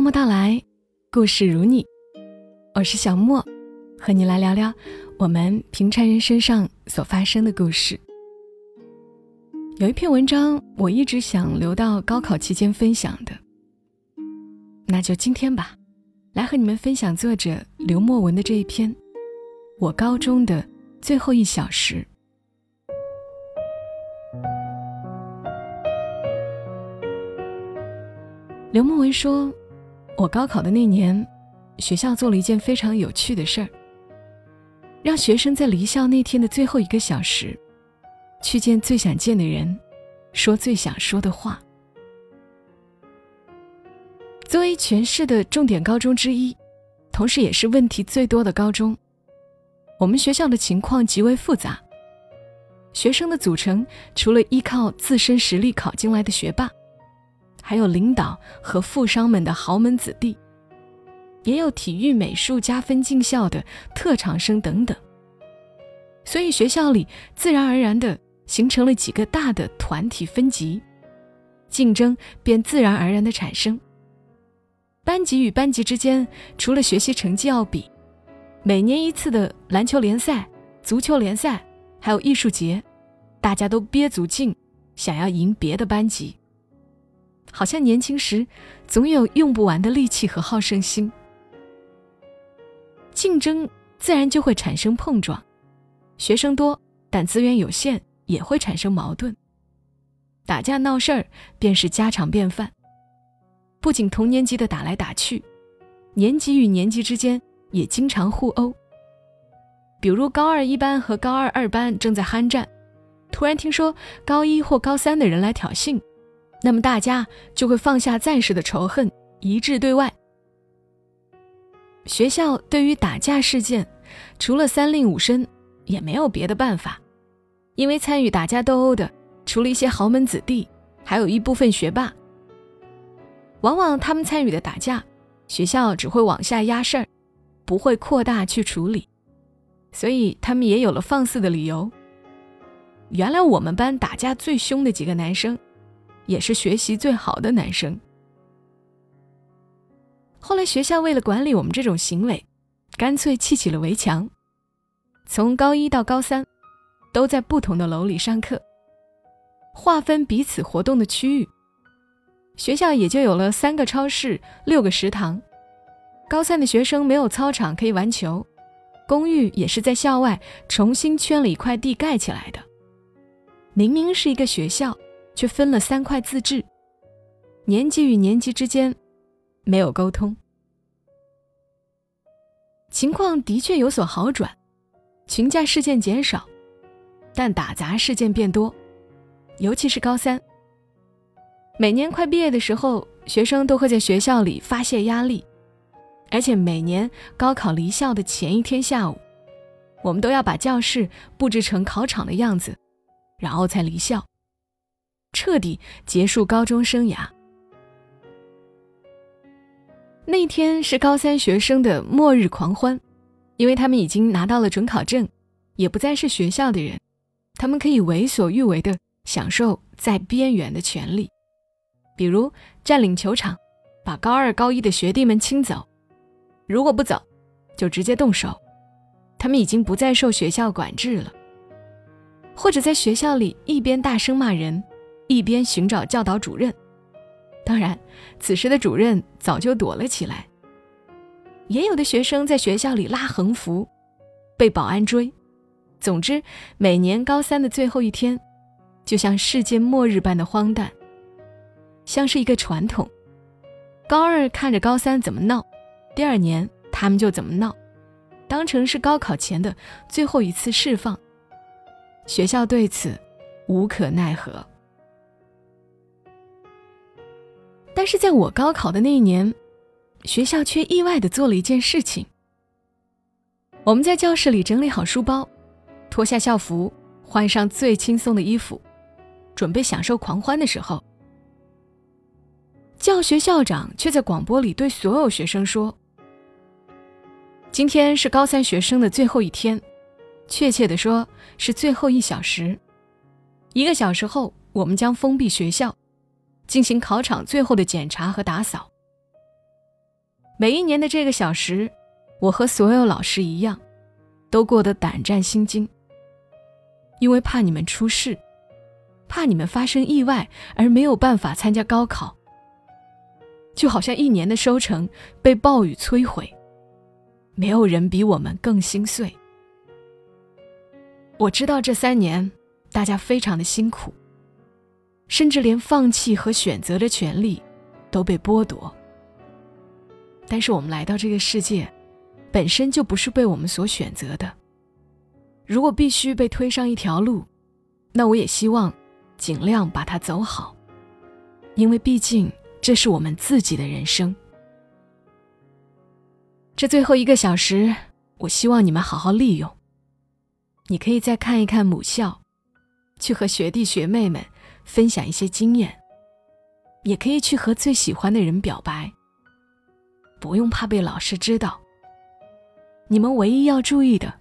默默到来，故事如你，我是小莫，和你来聊聊我们平常人身上所发生的故事。有一篇文章，我一直想留到高考期间分享的，那就今天吧，来和你们分享作者刘墨文的这一篇《我高中的最后一小时》。刘墨文说。我高考的那年，学校做了一件非常有趣的事儿，让学生在离校那天的最后一个小时，去见最想见的人，说最想说的话。作为全市的重点高中之一，同时也是问题最多的高中，我们学校的情况极为复杂。学生的组成除了依靠自身实力考进来的学霸。还有领导和富商们的豪门子弟，也有体育美术加分进校的特长生等等。所以学校里自然而然的形成了几个大的团体分级，竞争便自然而然的产生。班级与班级之间，除了学习成绩要比，每年一次的篮球联赛、足球联赛，还有艺术节，大家都憋足劲，想要赢别的班级。好像年轻时总有用不完的力气和好胜心，竞争自然就会产生碰撞，学生多但资源有限也会产生矛盾，打架闹事儿便是家常便饭。不仅同年级的打来打去，年级与年级之间也经常互殴。比如高二一班和高二二班正在酣战，突然听说高一或高三的人来挑衅。那么大家就会放下暂时的仇恨，一致对外。学校对于打架事件，除了三令五申，也没有别的办法，因为参与打架斗殴的，除了一些豪门子弟，还有一部分学霸。往往他们参与的打架，学校只会往下压事儿，不会扩大去处理，所以他们也有了放肆的理由。原来我们班打架最凶的几个男生。也是学习最好的男生。后来学校为了管理我们这种行为，干脆砌起了围墙。从高一到高三，都在不同的楼里上课，划分彼此活动的区域。学校也就有了三个超市、六个食堂。高三的学生没有操场可以玩球，公寓也是在校外重新圈了一块地盖起来的。明明是一个学校。却分了三块自治，年级与年级之间没有沟通，情况的确有所好转，群架事件减少，但打砸事件变多，尤其是高三。每年快毕业的时候，学生都会在学校里发泄压力，而且每年高考离校的前一天下午，我们都要把教室布置成考场的样子，然后才离校。彻底结束高中生涯。那天是高三学生的末日狂欢，因为他们已经拿到了准考证，也不再是学校的人，他们可以为所欲为的享受在边缘的权利，比如占领球场，把高二、高一的学弟们清走，如果不走，就直接动手。他们已经不再受学校管制了，或者在学校里一边大声骂人。一边寻找教导主任，当然，此时的主任早就躲了起来。也有的学生在学校里拉横幅，被保安追。总之，每年高三的最后一天，就像世界末日般的荒诞，像是一个传统。高二看着高三怎么闹，第二年他们就怎么闹，当成是高考前的最后一次释放。学校对此无可奈何。但是在我高考的那一年，学校却意外的做了一件事情。我们在教室里整理好书包，脱下校服，换上最轻松的衣服，准备享受狂欢的时候，教学校长却在广播里对所有学生说：“今天是高三学生的最后一天，确切的说是最后一小时。一个小时后，我们将封闭学校。”进行考场最后的检查和打扫。每一年的这个小时，我和所有老师一样，都过得胆战心惊，因为怕你们出事，怕你们发生意外而没有办法参加高考。就好像一年的收成被暴雨摧毁，没有人比我们更心碎。我知道这三年大家非常的辛苦，甚至连放弃和选择的权利都被剥夺。但是我们来到这个世界，本身就不是被我们所选择的。如果必须被推上一条路，那我也希望尽量把它走好，因为毕竟。这是我们自己的人生。这最后一个小时，我希望你们好好利用。你可以再看一看母校，去和学弟学妹们分享一些经验，也可以去和最喜欢的人表白。不用怕被老师知道。你们唯一要注意的，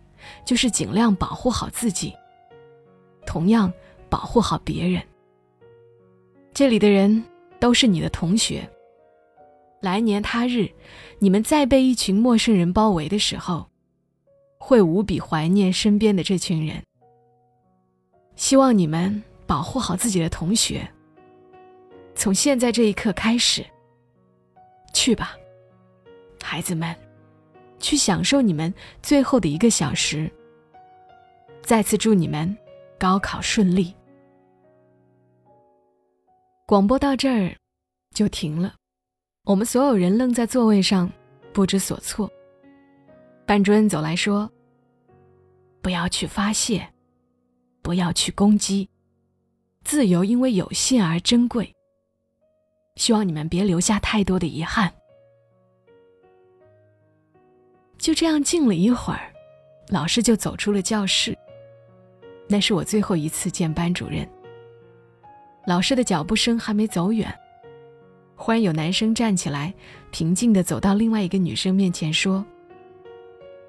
就是尽量保护好自己，同样保护好别人。这里的人。都是你的同学。来年他日，你们再被一群陌生人包围的时候，会无比怀念身边的这群人。希望你们保护好自己的同学。从现在这一刻开始，去吧，孩子们，去享受你们最后的一个小时。再次祝你们高考顺利。广播到这儿就停了，我们所有人愣在座位上，不知所措。班主任走来说：“不要去发泄，不要去攻击，自由因为有限而珍贵。希望你们别留下太多的遗憾。”就这样静了一会儿，老师就走出了教室。那是我最后一次见班主任。老师的脚步声还没走远，忽然有男生站起来，平静地走到另外一个女生面前说：“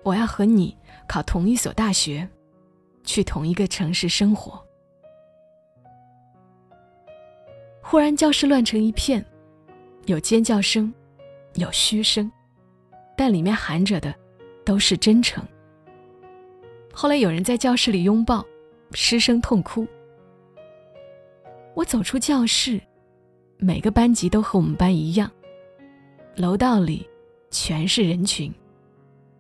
我要和你考同一所大学，去同一个城市生活。”忽然教室乱成一片，有尖叫声，有嘘声，但里面含着的都是真诚。后来有人在教室里拥抱，失声痛哭。我走出教室，每个班级都和我们班一样。楼道里全是人群，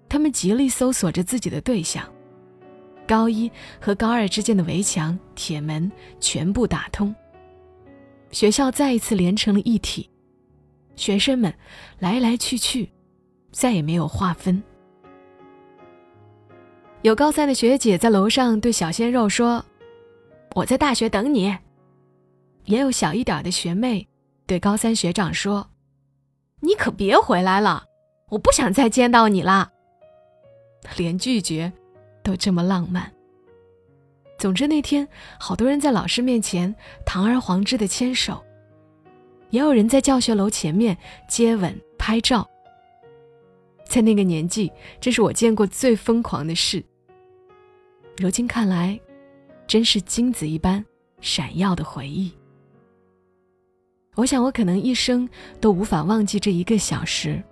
他们极力搜索着自己的对象。高一和高二之间的围墙、铁门全部打通，学校再一次连成了一体。学生们来来去去，再也没有划分。有高三的学姐在楼上对小鲜肉说：“我在大学等你。”也有小一点的学妹对高三学长说：“你可别回来了，我不想再见到你啦。”连拒绝都这么浪漫。总之那天，好多人在老师面前堂而皇之的牵手，也有人在教学楼前面接吻拍照。在那个年纪，这是我见过最疯狂的事。如今看来，真是金子一般闪耀的回忆。我想，我可能一生都无法忘记这一个小时。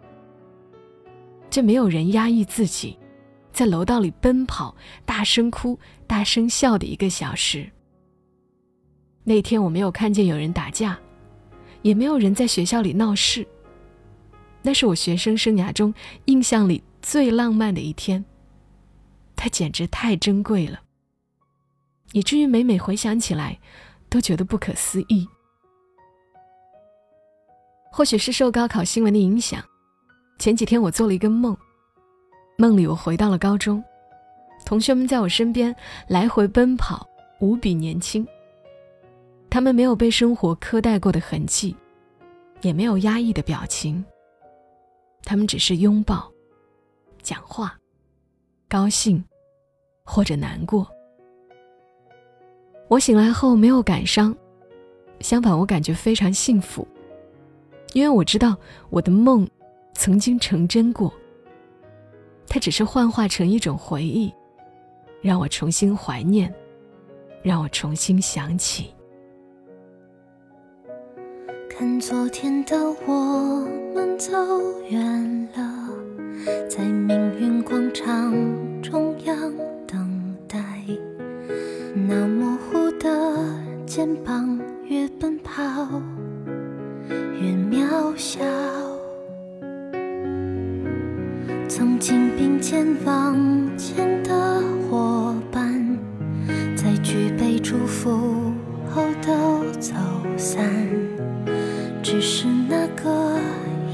这没有人压抑自己，在楼道里奔跑、大声哭、大声笑的一个小时。那天我没有看见有人打架，也没有人在学校里闹事。那是我学生生涯中印象里最浪漫的一天。它简直太珍贵了，以至于每每回想起来，都觉得不可思议。或许是受高考新闻的影响，前几天我做了一个梦，梦里我回到了高中，同学们在我身边来回奔跑，无比年轻。他们没有被生活苛待过的痕迹，也没有压抑的表情。他们只是拥抱、讲话、高兴或者难过。我醒来后没有感伤，相反，我感觉非常幸福。因为我知道我的梦曾经成真过，它只是幻化成一种回忆，让我重新怀念，让我重新想起。看昨天的我们走远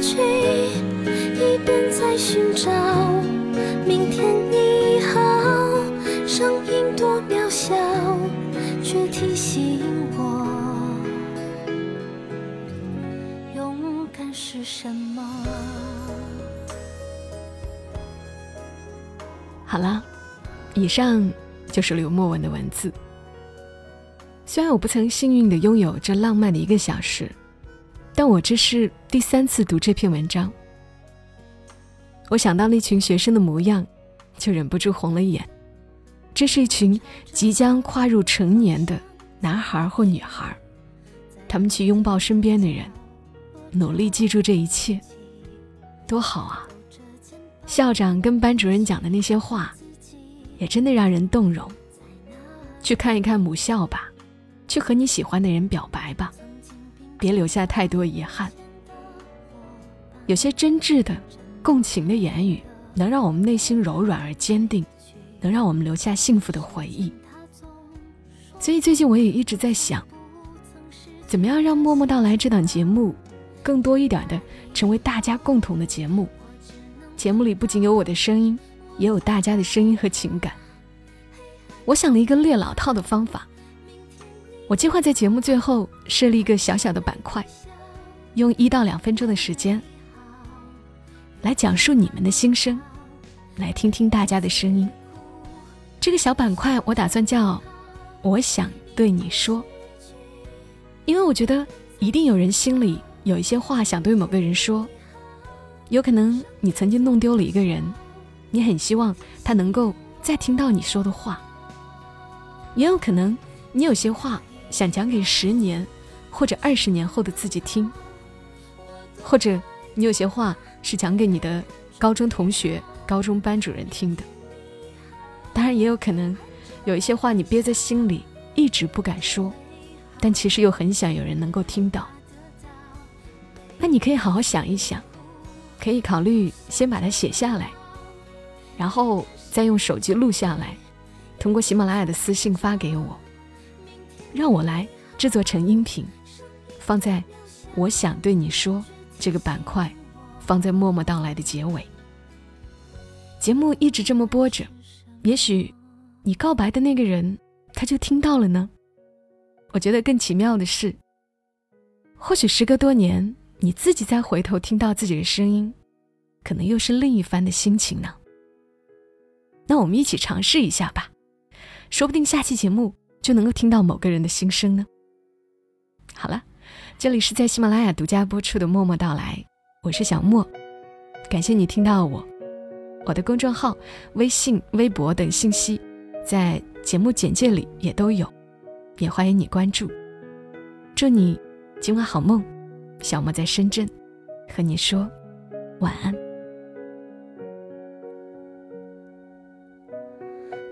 去，一边在寻找。明天你好，声音多渺小，却提醒我，勇敢是什么。好了，以上就是刘墨文的文字。虽然我不曾幸运的拥有这浪漫的一个小时，但我这是第三次读这篇文章。我想到那群学生的模样，就忍不住红了眼。这是一群即将跨入成年的男孩或女孩，他们去拥抱身边的人，努力记住这一切，多好啊！校长跟班主任讲的那些话，也真的让人动容。去看一看母校吧。去和你喜欢的人表白吧，别留下太多遗憾。有些真挚的、共情的言语，能让我们内心柔软而坚定，能让我们留下幸福的回忆。所以最近我也一直在想，怎么样让《默默到来》这档节目，更多一点的成为大家共同的节目。节目里不仅有我的声音，也有大家的声音和情感。我想了一个略老套的方法。我计划在节目最后设立一个小小的板块，用一到两分钟的时间来讲述你们的心声，来听听大家的声音。这个小板块我打算叫“我想对你说”，因为我觉得一定有人心里有一些话想对某个人说。有可能你曾经弄丢了一个人，你很希望他能够再听到你说的话；也有可能你有些话。想讲给十年或者二十年后的自己听，或者你有些话是讲给你的高中同学、高中班主任听的。当然，也有可能有一些话你憋在心里一直不敢说，但其实又很想有人能够听到。那你可以好好想一想，可以考虑先把它写下来，然后再用手机录下来，通过喜马拉雅的私信发给我。让我来制作成音频，放在“我想对你说”这个板块，放在默默到来的结尾。节目一直这么播着，也许你告白的那个人他就听到了呢。我觉得更奇妙的是，或许时隔多年，你自己再回头听到自己的声音，可能又是另一番的心情呢。那我们一起尝试一下吧，说不定下期节目。就能够听到某个人的心声呢。好了，这里是在喜马拉雅独家播出的《默默到来》，我是小莫，感谢你听到我。我的公众号、微信、微博等信息在节目简介里也都有，也欢迎你关注。祝你今晚好梦，小莫在深圳和你说晚安。